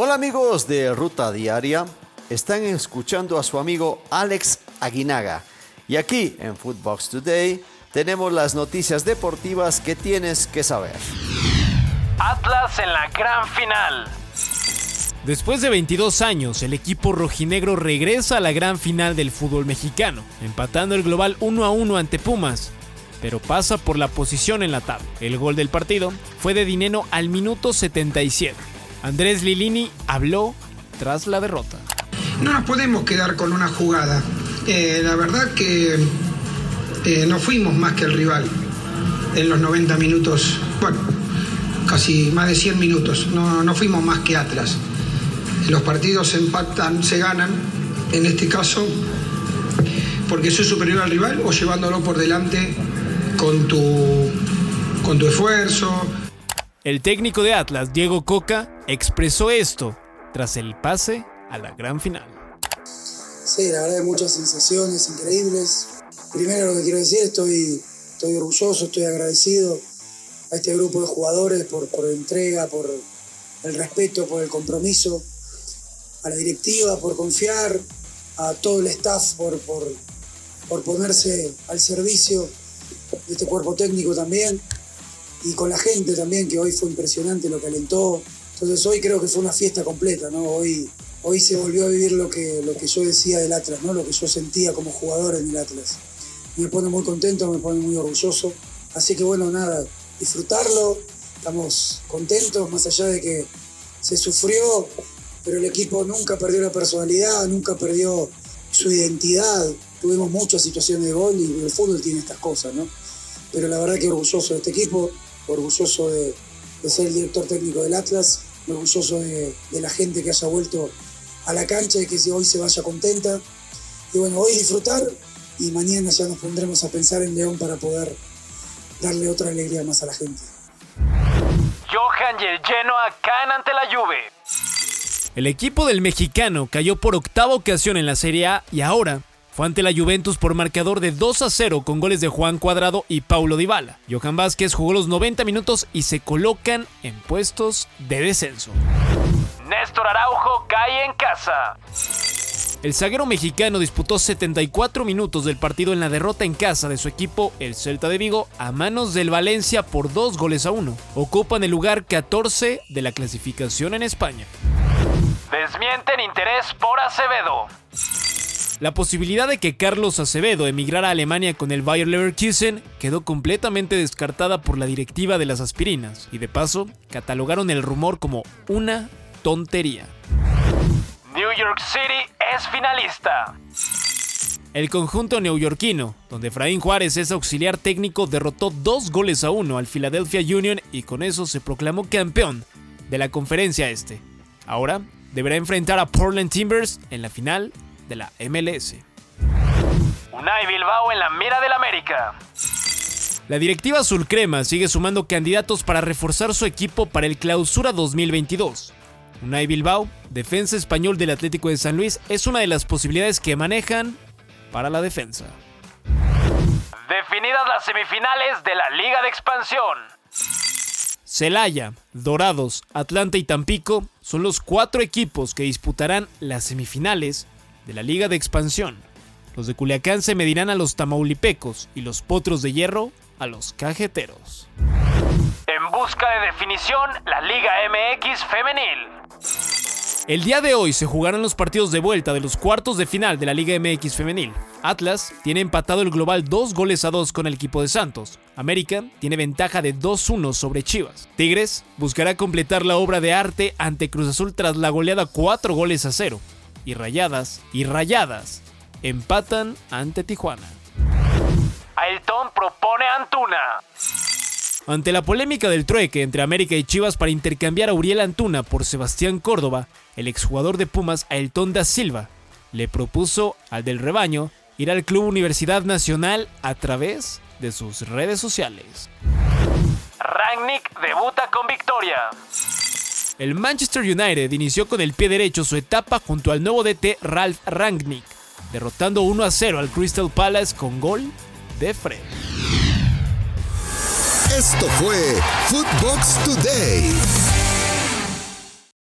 Hola amigos de Ruta Diaria, están escuchando a su amigo Alex Aguinaga. Y aquí en Footbox Today tenemos las noticias deportivas que tienes que saber. Atlas en la gran final. Después de 22 años, el equipo rojinegro regresa a la gran final del fútbol mexicano, empatando el global 1 a 1 ante Pumas, pero pasa por la posición en la tabla. El gol del partido fue de Dineno al minuto 77. Andrés Lilini habló tras la derrota. No nos podemos quedar con una jugada. Eh, la verdad que eh, no fuimos más que el rival en los 90 minutos, bueno, casi más de 100 minutos. No, no fuimos más que Atlas. Los partidos se empatan, se ganan, en este caso, porque soy superior al rival o llevándolo por delante con tu, con tu esfuerzo, el técnico de Atlas, Diego Coca, expresó esto tras el pase a la gran final. Sí, la verdad hay muchas sensaciones increíbles. Primero lo que quiero decir, estoy, estoy orgulloso, estoy agradecido a este grupo de jugadores por, por entrega, por el respeto, por el compromiso, a la directiva por confiar, a todo el staff por, por, por ponerse al servicio de este cuerpo técnico también y con la gente también, que hoy fue impresionante lo que alentó. Entonces hoy creo que fue una fiesta completa, ¿no? Hoy, hoy se volvió a vivir lo que, lo que yo decía del Atlas, ¿no? Lo que yo sentía como jugador en el Atlas. Me pone muy contento, me pone muy orgulloso. Así que bueno, nada, disfrutarlo, estamos contentos, más allá de que se sufrió, pero el equipo nunca perdió la personalidad, nunca perdió su identidad. Tuvimos muchas situaciones de gol y el fútbol tiene estas cosas, ¿no? Pero la verdad que orgulloso de este equipo, orgulloso de, ser el director técnico del Atlas, orgulloso de, la gente que haya vuelto a la cancha y que hoy se vaya contenta. Y bueno, hoy disfrutar y mañana ya nos pondremos a pensar en León para poder darle otra alegría más a la gente. Johan y el Genoa caen ante la Juve. El equipo del mexicano cayó por octava ocasión en la Serie A y ahora fue ante la Juventus por marcador de 2 a 0 con goles de Juan Cuadrado y Paulo Dybala. Johan Vázquez jugó los 90 minutos y se colocan en puestos de descenso. Néstor Araujo cae en casa. El zaguero mexicano disputó 74 minutos del partido en la derrota en casa de su equipo, el Celta de Vigo, a manos del Valencia por 2 goles a 1. Ocupan el lugar 14 de la clasificación en España. Desmienten interés por Acevedo. La posibilidad de que Carlos Acevedo emigrara a Alemania con el Bayer Leverkusen quedó completamente descartada por la directiva de las aspirinas y de paso catalogaron el rumor como una tontería. New York City es finalista. El conjunto neoyorquino, donde Efraín Juárez es auxiliar técnico, derrotó dos goles a uno al Philadelphia Union y con eso se proclamó campeón de la conferencia este. Ahora deberá enfrentar a Portland Timbers en la final de la MLS. Unai Bilbao en la mira del América. La directiva azul crema sigue sumando candidatos para reforzar su equipo para el Clausura 2022. Unai Bilbao, defensa español del Atlético de San Luis, es una de las posibilidades que manejan para la defensa. Definidas las semifinales de la Liga de Expansión. Celaya, Dorados, Atlanta y Tampico son los cuatro equipos que disputarán las semifinales de la Liga de Expansión. Los de Culiacán se medirán a los tamaulipecos y los potros de hierro a los cajeteros. En busca de definición, la Liga MX femenil. El día de hoy se jugarán los partidos de vuelta de los cuartos de final de la Liga MX femenil. Atlas tiene empatado el global 2 goles a 2 con el equipo de Santos. América tiene ventaja de 2-1 sobre Chivas. Tigres buscará completar la obra de arte ante Cruz Azul tras la goleada 4 goles a 0 y Rayadas y Rayadas empatan ante Tijuana. Ailton propone Antuna. Ante la polémica del trueque entre América y Chivas para intercambiar a Uriel Antuna por Sebastián Córdoba, el exjugador de Pumas Ailton da Silva le propuso al del rebaño ir al Club Universidad Nacional a través de sus redes sociales. Rangnick debuta con victoria. El Manchester United inició con el pie derecho su etapa junto al nuevo DT Ralph Rangnick, derrotando 1 a 0 al Crystal Palace con gol de Fred. Esto fue Footbox Today.